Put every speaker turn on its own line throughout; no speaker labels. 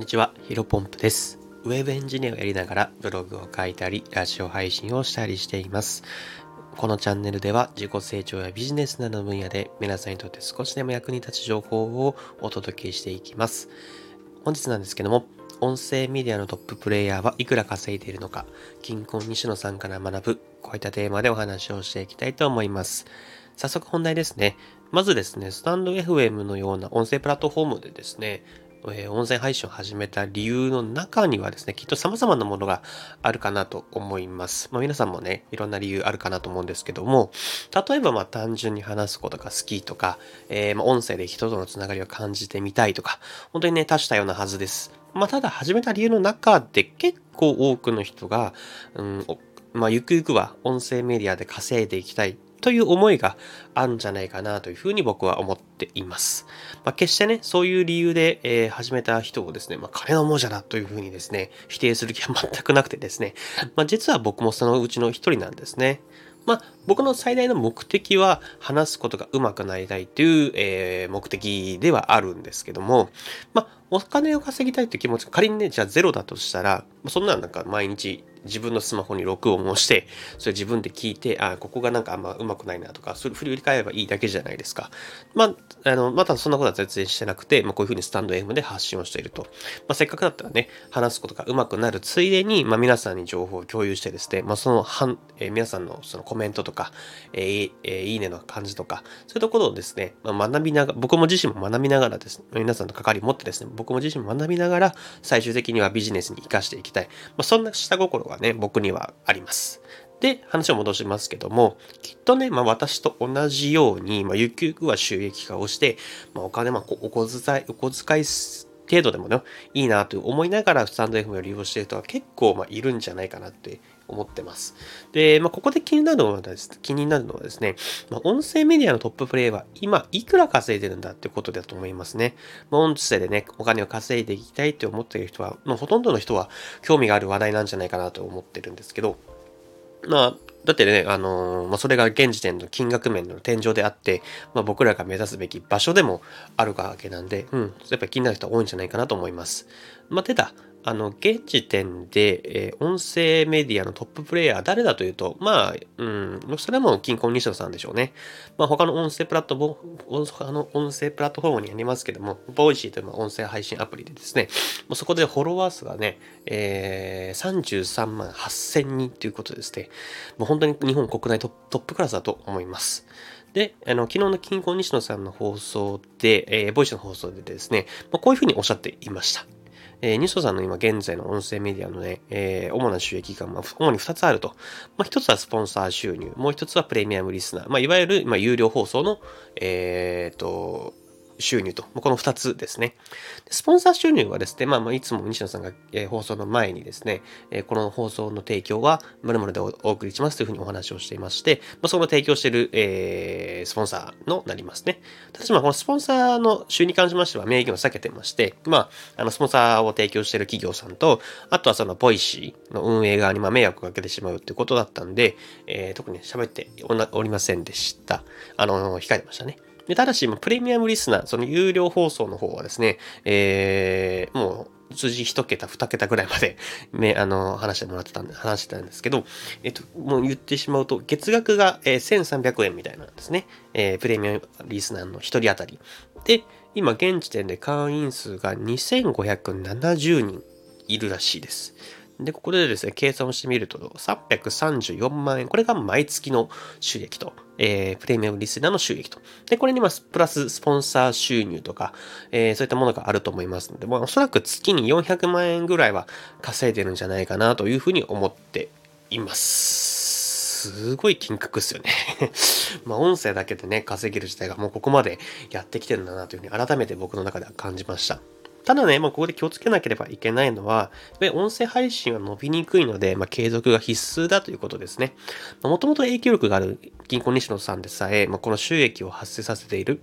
にちは、ヒロポンプです。ウェブエンジニアをやりながらブログを書いたり、ラジオ配信をしたりしています。このチャンネルでは自己成長やビジネスなどの分野で皆さんにとって少しでも役に立つ情報をお届けしていきます。本日なんですけども、音声メディアのトッププレイヤーはいくら稼いでいるのか、金婚西野さんから学ぶ、こういったテーマでお話をしていきたいと思います。早速本題ですね。まずですね、スタンド FM のような音声プラットフォームでですね、えー、音声配信を始めた理由の中にはですね、きっと様々なものがあるかなと思います。まあ、皆さんもね、いろんな理由あるかなと思うんですけども、例えばまあ単純に話すことが好きとか、えー、まあ音声で人とのつながりを感じてみたいとか、本当にね、多種多様なはずです。まあ、ただ始めた理由の中で結構多くの人が、うん、まあ、ゆくゆくは音声メディアで稼いでいきたいという思いがあるんじゃないかなというふうに僕は思っています。まあ、決してね、そういう理由で、えー、始めた人をですね、まあ、金の亡者だというふうにですね、否定する気は全くなくてですね、まあ、実は僕もそのうちの一人なんですね。まあ、僕の最大の目的は話すことが上手くなりたいという、えー、目的ではあるんですけども、まあ、お金を稼ぎたいという気持ち仮にね、じゃあゼロだとしたら、そんななんか毎日自分のスマホに録音をして、それ自分で聞いて、あ、ここがなんかあんまうまくないなとか、それ振り返ればいいだけじゃないですか。まあ、あの、またそんなことは全然してなくて、まあ、こういうふうにスタンド M で発信をしていると。まあ、せっかくだったらね、話すことがうまくなるついでに、まあ、皆さんに情報を共有してですね、まあ、その、はん、えー、皆さんのそのコメントとか、えーえー、いいねの感じとか、そういうところをですね、まあ、学びながら、僕も自身も学びながらですね、皆さんと関わり持ってですね、僕も自身も学びながら、最終的にはビジネスに活かしていきたい。まあ、そんな下心がね、僕にはあります。で、話を戻しますけども、きっとね、まあ私と同じように、まあゆくゆくは収益化をして、まあお金、まあお小遣い、お小遣い程度でもね、いいなと思いながらスタンド FM を利用している人は結構まあいるんじゃないかなって思ってます。で、まあここで気になるのはです、気になるのはですね、まあ、音声メディアのトッププレイは今いくら稼いでるんだってことだと思いますね。まあ、音声でね、お金を稼いでいきたいって思っている人は、まあ、ほとんどの人は興味がある話題なんじゃないかなと思ってるんですけど、まあ、だってね、あのー、まあ、それが現時点の金額面の天井であって、まあ、僕らが目指すべき場所でもあるわけなんで、うん、やっぱり気になる人は多いんじゃないかなと思います。まあ、ただ、あの、現時点で、えー、音声メディアのトッププレイヤー誰だというと、まあ、うん、それもう、キンコン西野さんでしょうね。まあ、他の音声プラットフォーム、他の音声プラットフォームにありますけども、 Voicy という音声配信アプリでですね、もうそこでフォロワー数がね、えー、33万8000人ということですね。もう本当に日本国内トップクラスだと思います。で、あの、昨日のキンコン西野さんの放送で、えー、 Voicy の放送でですね、まあ、こういうふうにおっしゃっていました。えー、西野さんの今現在の音声メディアのね、えー、主な収益が、まあ、主に2つあると。まあ、1つはスポンサー収入、もう1つはプレミアムリスナー。まあ、いわゆる、まあ、有料放送の、えっ、と、収入と、この2つですね。スポンサー収入はですね、まあ、まあいつも西野さんが、えー、放送の前にですね、えー、この放送の提供は〇〇でお送りしますというふうにお話をしていまして、まあ、その提供している、えー、スポンサーのなりますね。ただしこのスポンサーの収入に関しましては名義を避けてまして、まあ、あのスポンサーを提供している企業さんと、あとはそのポイシーの運営側にまあ迷惑をかけてしまうっていうことだったんで、えー、特に喋っておりませんでした。あの、控えてましたね。でただし、プレミアムリスナー、その有料放送の方はですね、えー、もう、数字一桁、二桁ぐらいまで、ね、あの、話してもらってたんで、話してたんですけど、えっと、もう言ってしまうと、月額が、えー、1300円みたいなんですね。えー、プレミアムリスナーの一人当たり。で、今、現時点で会員数が2570人いるらしいです。で、ここでですね、計算をしてみると、334万円。これが毎月の収益と、えー、プレミアムリスナーの収益と。で、これにまプラススポンサー収入とか、えー、そういったものがあると思いますので、まあ、おそらく月に400万円ぐらいは稼いでるんじゃないかなというふうに思っています。すごい金額っすよね まあ音声だけでね、稼げる時代がもうここまでやってきてるんだなというふうに改めて僕の中では感じました。ただね、まあ、ここで気をつけなければいけないのは、やっぱり音声配信は伸びにくいので、まあ、継続が必須だということですね。もともと影響力がある銀行西野さんでさえ、まあ、この収益を発生させている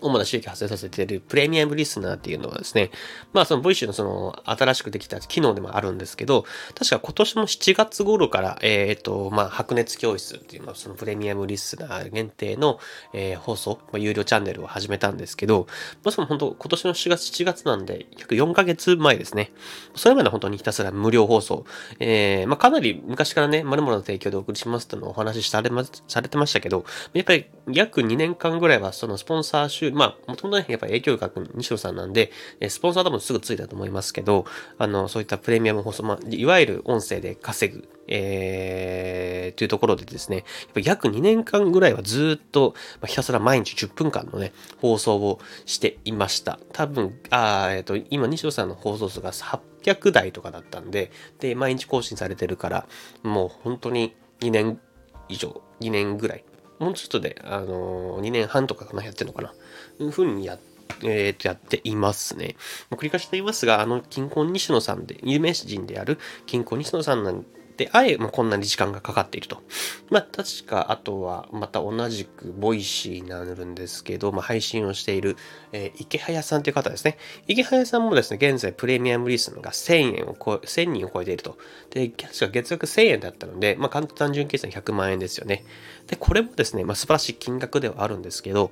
主な収益発生させているプレミアムリスナーっていうのはですね、まあその V のその新しくできた機能でもあるんですけど、確か今年の7月頃から、えっ、ー、と、まあ白熱教室っていうのはそのプレミアムリスナー限定の、えー、放送、まあ、有料チャンネルを始めたんですけど、まあその本当今年の4月7月なんで約4ヶ月前ですね。それまで本当にひたすら無料放送、えー、まあかなり昔からね、〇〇の提供でお送りしますとのお話しされま、されてましたけど、やっぱり約2年間ぐらいはそのスポンサー収、まあ、もともとね、やっぱ影響力西野さんなんで、スポンサー多分すぐついたと思いますけど、あの、そういったプレミアム放送、まあ、いわゆる音声で稼ぐ、えー、というところでですね、約2年間ぐらいはずっと、まあ、ひたすら毎日10分間のね、放送をしていました。多分、あえっ、ー、と、今、西野さんの放送数が800台とかだったんで、で、毎日更新されてるから、もう本当に2年以上、2年ぐらいもうちょっとで、あのー、2年半とかかな、やってるのかな。いうふうにやって、えっ、ー、と、やっていますね。繰り返していますが、あの、キンコン西野さんで、有名人であるキンコン西野さんなん、あえ、まあ、こんなに時間がかかっていると。まあ、確か、あとは、また同じく、 Voicy になるんですけど、まあ、配信をしている、えー、池早さんという方ですね。池早さんもですね、現在、プレミアムリスナーが1000円を超え、1000人を超えていると。で、確か月額1000円だったので、まあ、単純計算100万円ですよね。で、これもですね、まあ、素晴らしい金額ではあるんですけど、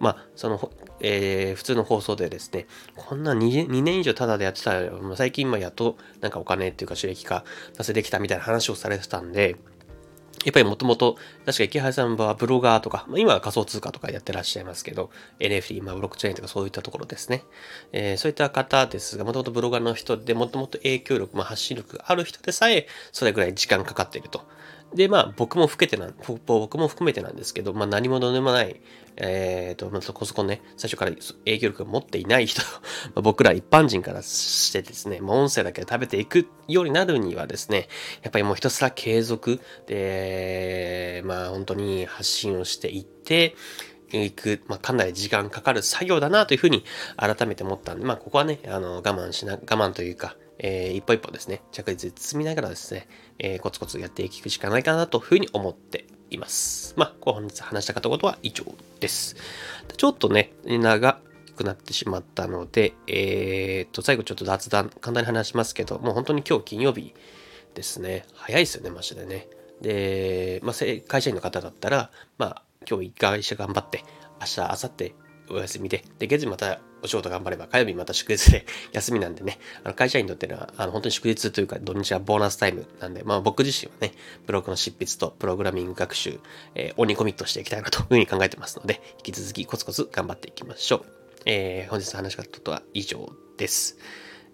まあ、その、えー、普通の放送でですね、こんな 2, 2年以上タダでやってたら、最近今やっとなんかお金っていうか収益化させてきたみたいな話をされてたんで、やっぱりもともと、確か池原さんはブロガーとか、まあ、今は仮想通貨とかやってらっしゃいますけど、NFT、まあ、ブロックチェーンとかそういったところですね。えー、そういった方ですが、もともとブロガーの人で、もともと影響力、まあ、発信力がある人でさえ、それぐらい時間かかっていると。で、まあ、僕も含めてな、僕も含めてなんですけど、まあ、何者でもない、えっ、ー、と、まあ、そこそこね、最初から影響力を持っていない人、ま、僕ら一般人からしてですね、まあ、音声だけで食べていくようになるにはですね、やっぱりもうひたすら継続で、まあ、本当に発信をしていって、いく、まあ、かなり時間かかる作業だなというふうに改めて思ったんで、まあ、ここはね、あの、我慢しな、我慢というか、えー、一歩一歩ですね、着実に積みながらですね、えー、コツコツやっていくしかないかなというふうに思っています。まあ、本日話したかったことは以上です。ちょっとね、長くなってしまったので、えー、っと、最後ちょっと雑談、簡単に話しますけど、もう本当に今日金曜日ですね。早いですよね、マジでね。で、まあ、会社員の方だったら、まあ、今日会社頑張って、明日、明後日、お休みで、で、月曜またお仕事頑張れば、火曜日また祝日で 休みなんでね、あの会社員にとっては、あの本当に祝日というか、土日はボーナスタイムなんで、まあ僕自身はね、ブログの執筆とプログラミング学習、えー、鬼コミットしていきたいなというふうに考えてますので、引き続きコツコツ頑張っていきましょう。えー、本日の話し方とは以上です。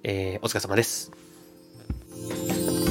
えー、お疲れ様です。